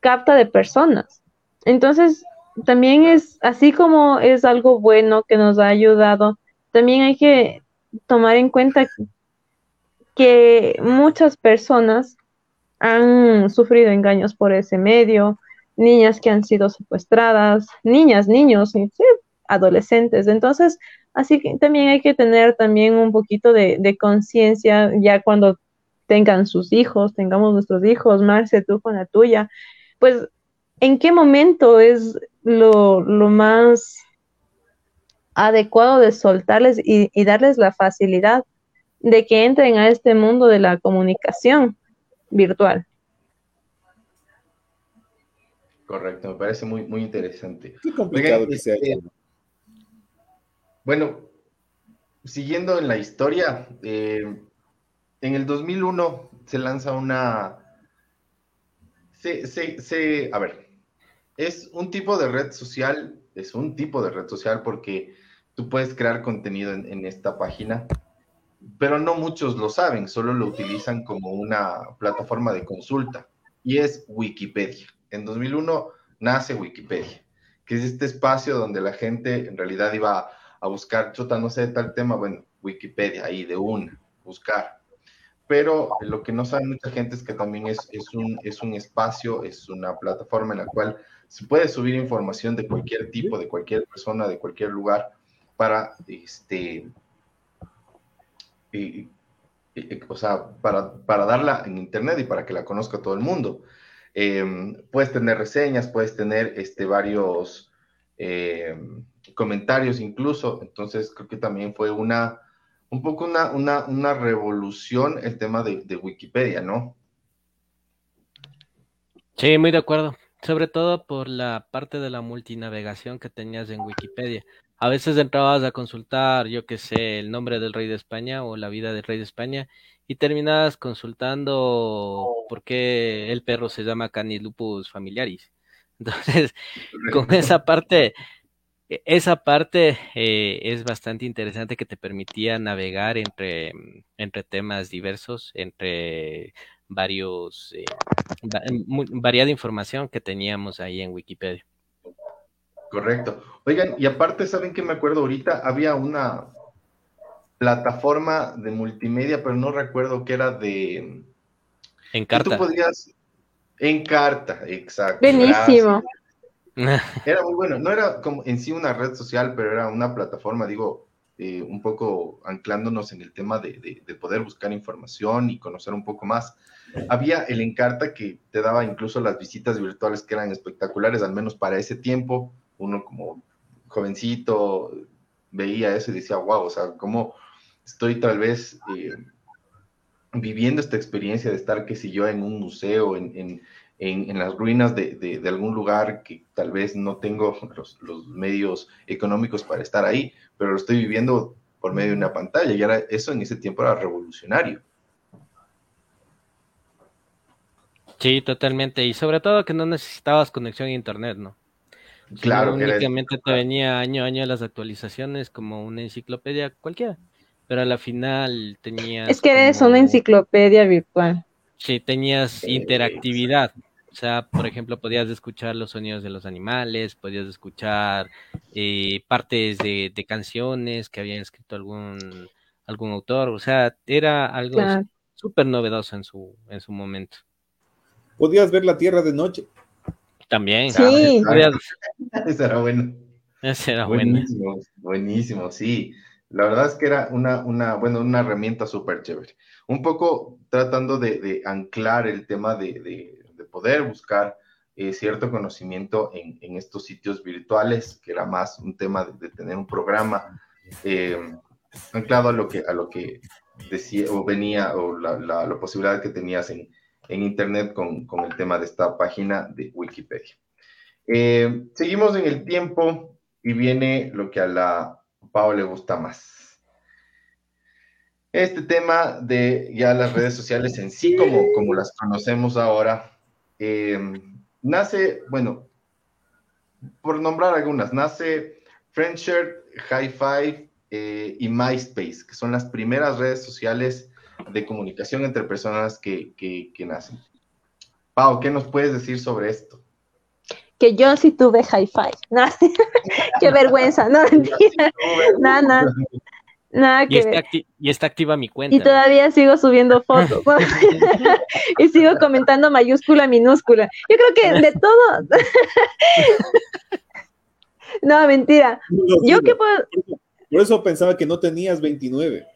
capta de personas. Entonces, también es, así como es algo bueno que nos ha ayudado, también hay que tomar en cuenta que muchas personas han sufrido engaños por ese medio, niñas que han sido secuestradas, niñas, niños, adolescentes. Entonces, así que también hay que tener también un poquito de, de conciencia ya cuando tengan sus hijos, tengamos nuestros hijos, Marce, tú con la tuya, pues, ¿en qué momento es lo, lo más adecuado de soltarles y, y darles la facilidad de que entren a este mundo de la comunicación virtual? Correcto, me parece muy, muy interesante. Qué complicado Oigan, que sea. este, Bueno, siguiendo en la historia, eh, en el 2001 se lanza una... Se, se, se- a ver, es un tipo de red social, es un tipo de red social porque tú puedes crear contenido en, esta página, pero no muchos lo saben, solo lo utilizan como una plataforma de consulta y es Wikipedia. En 2001 nace Wikipedia, que es este espacio donde la gente en realidad iba a buscar, chuta, no sé, tal tema, bueno, Wikipedia, ahí de una, buscar. Pero lo que no sabe mucha gente es que también es, es, un, es un espacio, es una plataforma en la cual se puede subir información de cualquier tipo, de cualquier persona, de cualquier lugar, para, este, y- y- o sea, para, para darla en internet y para que la conozca todo el mundo. Eh, puedes tener reseñas, puedes tener este, varios eh, comentarios incluso, entonces creo que también fue una, un poco una, una, una revolución el tema de, de Wikipedia, ¿no? Sí, muy de acuerdo. Sobre todo por la parte de la multinavegación que tenías en Wikipedia. A veces entrabas a consultar, yo qué sé, el nombre del rey de España o la vida del rey de España y terminabas consultando por qué el perro se llama Canilupus familiaris. Entonces, con esa parte, e- esa parte eh, es bastante interesante que te permitía navegar entre, entre temas diversos, entre varios, eh, va- mu- variada información que teníamos ahí en Wikipedia. Correcto. Oigan, y aparte, ¿saben qué me acuerdo ahorita? Había una plataforma de multimedia, pero no recuerdo que era de... En carta. Tú podías... En carta, exacto. Buenísimo. Era muy bueno. No era como en sí una red social, pero era una plataforma, digo, eh, un poco anclándonos en el tema de, de, poder buscar información y conocer un poco más. Había el Encarta que te daba incluso las visitas virtuales que eran espectaculares, al menos para ese tiempo. Uno como jovencito veía eso y decía, wow, o sea, cómo estoy tal vez eh, viviendo esta experiencia de estar, qué sé yo, en un museo, en, en, en, las ruinas de, de, algún lugar que tal vez no tengo los, los, medios económicos para estar ahí, pero lo estoy viviendo por medio de una pantalla. Y ahora eso en ese tiempo era revolucionario. Sí, totalmente. Y sobre todo que no necesitabas conexión a internet, ¿no? Claro. únicamente te venía año a año las actualizaciones como una enciclopedia cualquiera pero a la final tenías... Es que eres una enciclopedia virtual. Sí, tenías interactividad. O sea, por ejemplo, podías escuchar los sonidos de los animales, podías escuchar eh, partes de, canciones que había escrito algún, algún autor. O sea, era algo súper novedoso en su, en su momento. Podías ver la Tierra de noche. También. Sí. Eso era bueno. Eso era buenísimo, buenísimo, sí. La verdad es que era una, una, bueno, una herramienta súper chévere. Un poco tratando de, anclar el tema de, poder buscar eh, cierto conocimiento en, estos sitios virtuales, que era más un tema de, tener un programa eh, anclado a lo que, a lo que decía o venía o la, la, posibilidad que tenías en, Internet con, el tema de esta página de Wikipedia. Eh, seguimos en el tiempo y viene lo que a la Pau le gusta más. Este tema de ya las redes sociales en sí, como, como las conocemos ahora, em, nace, bueno, por nombrar algunas, nace Friendshare, High Five eh, y MySpace, que son las primeras redes sociales de comunicación entre personas que, que nacen. Pau, ¿qué nos puedes decir sobre esto? que yo sí tuve hi-fi. qué vergüenza, no, mentira. Nada, y, está y está activa mi cuenta. Y todavía sigo subiendo fotos. y sigo comentando mayúscula, minúscula. Yo creo que de todo. no, mentira. Yo qué puedo. Por eso pensaba que no tenías 29.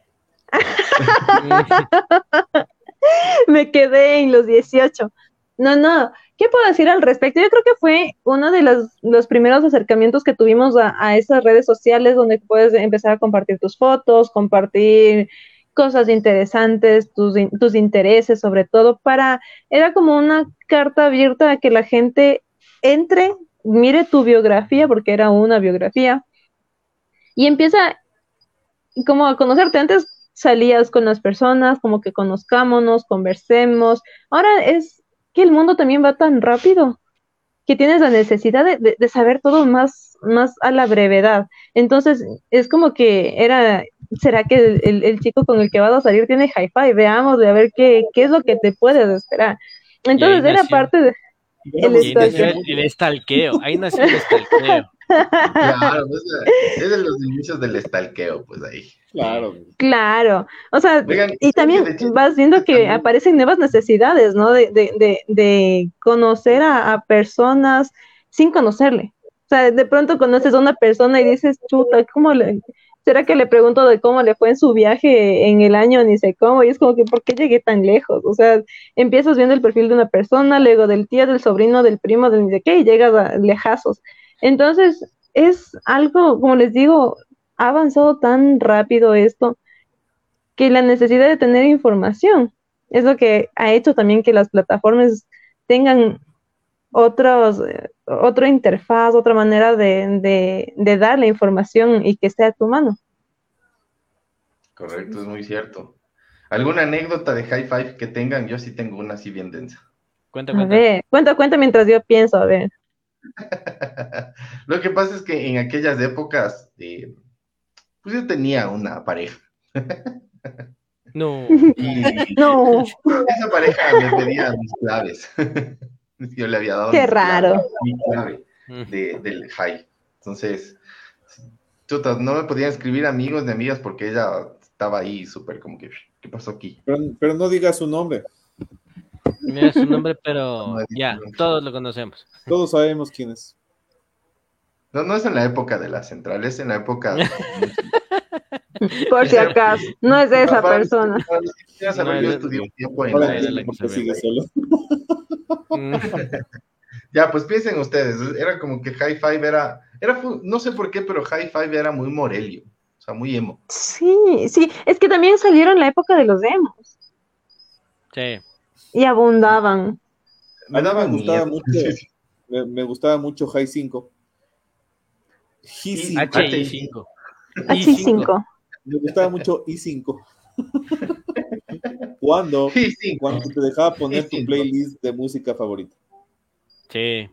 Me quedé en los 18. No, no, ¿qué puedo decir al respecto? Yo creo que fue uno de los, primeros acercamientos que tuvimos a, esas redes sociales donde puedes empezar a compartir tus fotos, compartir cosas interesantes, tus, tus intereses sobre todo, para, era como una carta abierta a que la gente entre, mire tu biografía, porque era una biografía, y empieza como a conocerte. Antes salías con las personas, como que conozcámonos, conversemos. Ahora es que el mundo también va tan rápido que tienes la necesidad de, saber todo más, más a la brevedad. Entonces, es como que era, ¿será que el, chico con el que vas a salir tiene hi-fi? Veamos, de a ver qué, qué es lo que te puedes esperar. Entonces, era parte de... El, el, estalqueo, ahí nació el estalqueo. Claro, es de los inicios del estalqueo, pues ahí. Claro. Claro. O sea, y también vas viendo que aparecen nuevas necesidades, ¿no? De, de, de, conocer a, personas sin conocerle. O sea, de pronto conoces a una persona y dices, chuta, ¿cómo le, será que le pregunto de cómo le fue en su viaje en el año, ni sé cómo, y es como que, ¿por qué llegué tan lejos? O sea, empiezas viendo el perfil de una persona, luego del tío, del sobrino, del primo, del ni de qué, y llegas a lejazos. Entonces, es algo, como les digo, ha avanzado tan rápido esto que la necesidad de tener información es lo que ha hecho también que las plataformas tengan otros, otra interfaz, otra manera de, de, dar la información y que sea a tu mano. Correcto, es muy cierto. ¿Alguna anécdota de High Five que tengan? Yo sí tengo una así bien densa. Cuenta, cuenta. A ver, cuenta, cuenta mientras yo pienso, a ver. Lo que pasa es que en aquellas épocas, eh, pues yo tenía una pareja. No. no. Esa pareja me pedía mis claves. yo le había dado Qué raro. mi clave del high. Entonces, chuta, no me podían escribir amigos ni amigas porque ella estaba ahí súper como que, ¿qué pasó aquí? Pero, pero no diga su nombre. Mira su nombre, pero ya, todos lo conocemos. Todos sabemos quién es. No, no es en la época de la central, es en la época de... Por si acaso, no es de esa persona. No, yo es- estudié un tiempo en la- la que sigue solo. Ya, pues piensen ustedes, era como que High Five era, era, no sé por qué, pero High Five era muy Morelio, o sea, muy emo. Sí, sí, es que también salieron la época de los demos Sí. y abundaban. Me A mí daba me gustaba miedo. mucho. Me, me gustaba mucho High 5. Y- G5. HI5. H5. Me gustaba mucho I5. ¿Cuándo? Sí, sí, Cuando te dejaba poner tu I5. playlist de música favorita. Sí.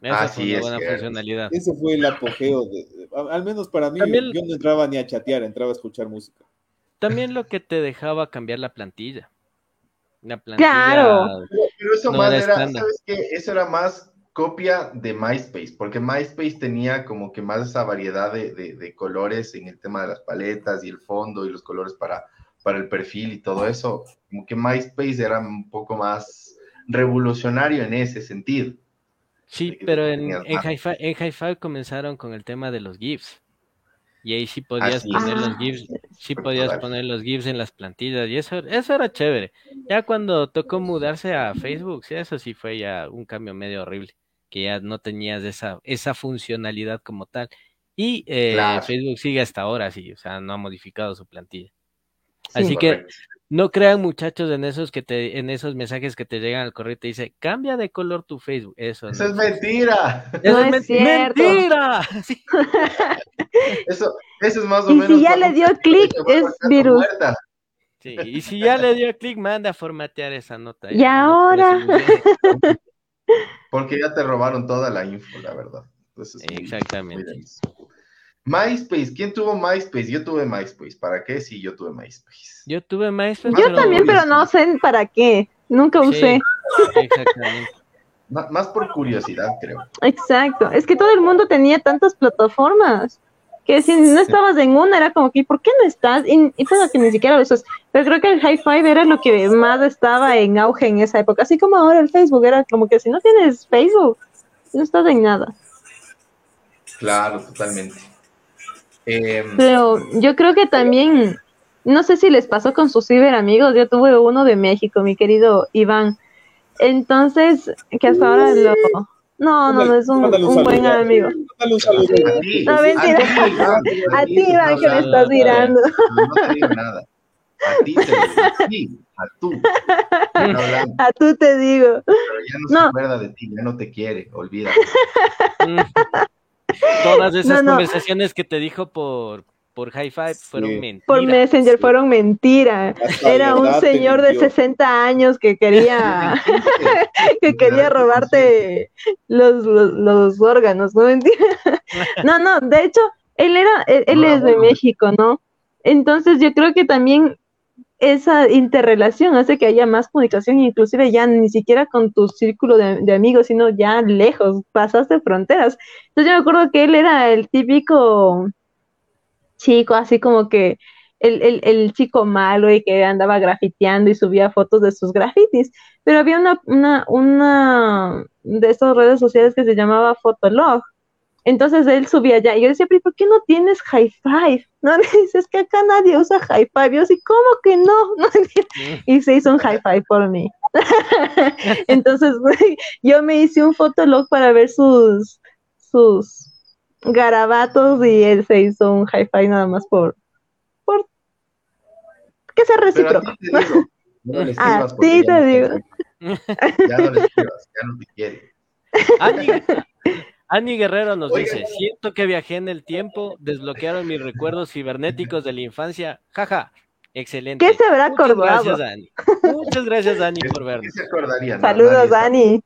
Esa Ah, fue sí, una es buena funcionalidad. Ese fue el apogeo. De, al menos para mí, También- yo no entraba ni a chatear, entraba a escuchar música. También lo que te dejaba cambiar la plantilla. La plantilla. Claro. Pero eso No más era era, estándar. ¿sabes qué? Eso era más copia de MySpace, porque MySpace tenía como que más esa variedad de, de- de colores en el tema de las paletas y el fondo y los colores para, para el perfil y todo eso. Como que MySpace era un poco más revolucionario en ese sentido. Sí, pero en, en. Hi-Fi, en Hi-Fi comenzaron con el tema de los GIFs. Y ahí sí podías Así es. poner los Ah, GIFs, sí podías poner los GIFs en las plantillas. Y eso, eso era chévere. Ya cuando tocó mudarse a Facebook, sí, eso sí fue ya un cambio medio horrible. Que ya no tenías esa, esa funcionalidad como tal. Y eh, Claro. Facebook sigue hasta ahora, sí, o sea, no ha modificado su plantilla. Sí. Así que no crean muchachos en esos que te, en esos mensajes que te llegan al correo y te dice cambia de color tu Facebook. Eso Eso no es mentira. Eso No es es men- cierto. mentira. Sí. Eso, eso es más o Y menos. si ya le dio clic, es virus. Sí, Y si ya le dio clic, manda a formatear esa nota. Y ahora. Porque ya te robaron toda la info, la verdad. Entonces, Exactamente. muy. MySpace, ¿quién tuvo MySpace? Yo tuve MySpace. ¿Para qué? Sí, yo tuve MySpace. Yo tuve maestros. Yo también, pero no sé para qué. Nunca usé. Exactamente. Más por curiosidad, creo. Exacto. Es que todo el mundo tenía tantas plataformas que si no estabas en una era como que ¿por qué no estás? Y, y pues que ni siquiera lo usas. Pero creo que el high five era lo que más estaba en auge en esa época. Así como ahora el Facebook era como que si no tienes Facebook, no estás en nada. Claro, totalmente. Em, Pero yo creo que también, no sé si les pasó con sus ciberamigos, yo tuve uno de México, mi querido Iván. Entonces, que hasta ahora lo... No, no, no, es un, buen amigo. Mándale un saludo. a ti, No, a mentira. A ti, Iván, que me hablando, estás mirando. No te digo nada. A ti te digo, a ti, a tú. A tú te digo. pero ya no, se acuerda de ti, ya no te quiere, olvídate. Mm. Todas esas No, no. conversaciones que te dijo por, por High Five fueron Sí. mentiras. Por Messenger sí. fueron mentira. Hasta Era un señor de mintió. 60 años que quería que quería robarte los, los, los órganos, ¿no? Mentira. No, no, de hecho, él era, él, él es de México, ¿no? Entonces yo creo que también esa interrelación hace que haya más comunicación, inclusive ya ni siquiera con tu círculo de, de amigos, sino ya lejos, pasaste fronteras. Entonces yo me acuerdo que él era el típico chico, así como que el, el, el chico malo y que andaba grafiteando y subía fotos de sus grafitis. Pero había una, una, una de estas redes sociales que se llamaba Fotolog. Entonces él subía allá y yo decía, pero ¿por qué no tienes high five? No, le dices que acá nadie usa high five. Yo así, ¿cómo que no? No, Y se hizo un high five por mí. Entonces yo me hice un fotolog para ver sus, sus garabatos y él se hizo un high five nada más por, por que sea Pero a recíproco. ti te digo, no le A escribas porque ti ya te no digo. Ya no le escribas, ya no te quiere. Ani, Ani Guerrero nos dice, siento que viajé en el tiempo, desbloquearon mis recuerdos cibernéticos de la infancia. Jaja, excelente. ¿Qué se habrá Muchas acordado? gracias, Ani. Muchas gracias, Ani, por ¿Qué vernos. se acordaría? No, Saludos. Dani.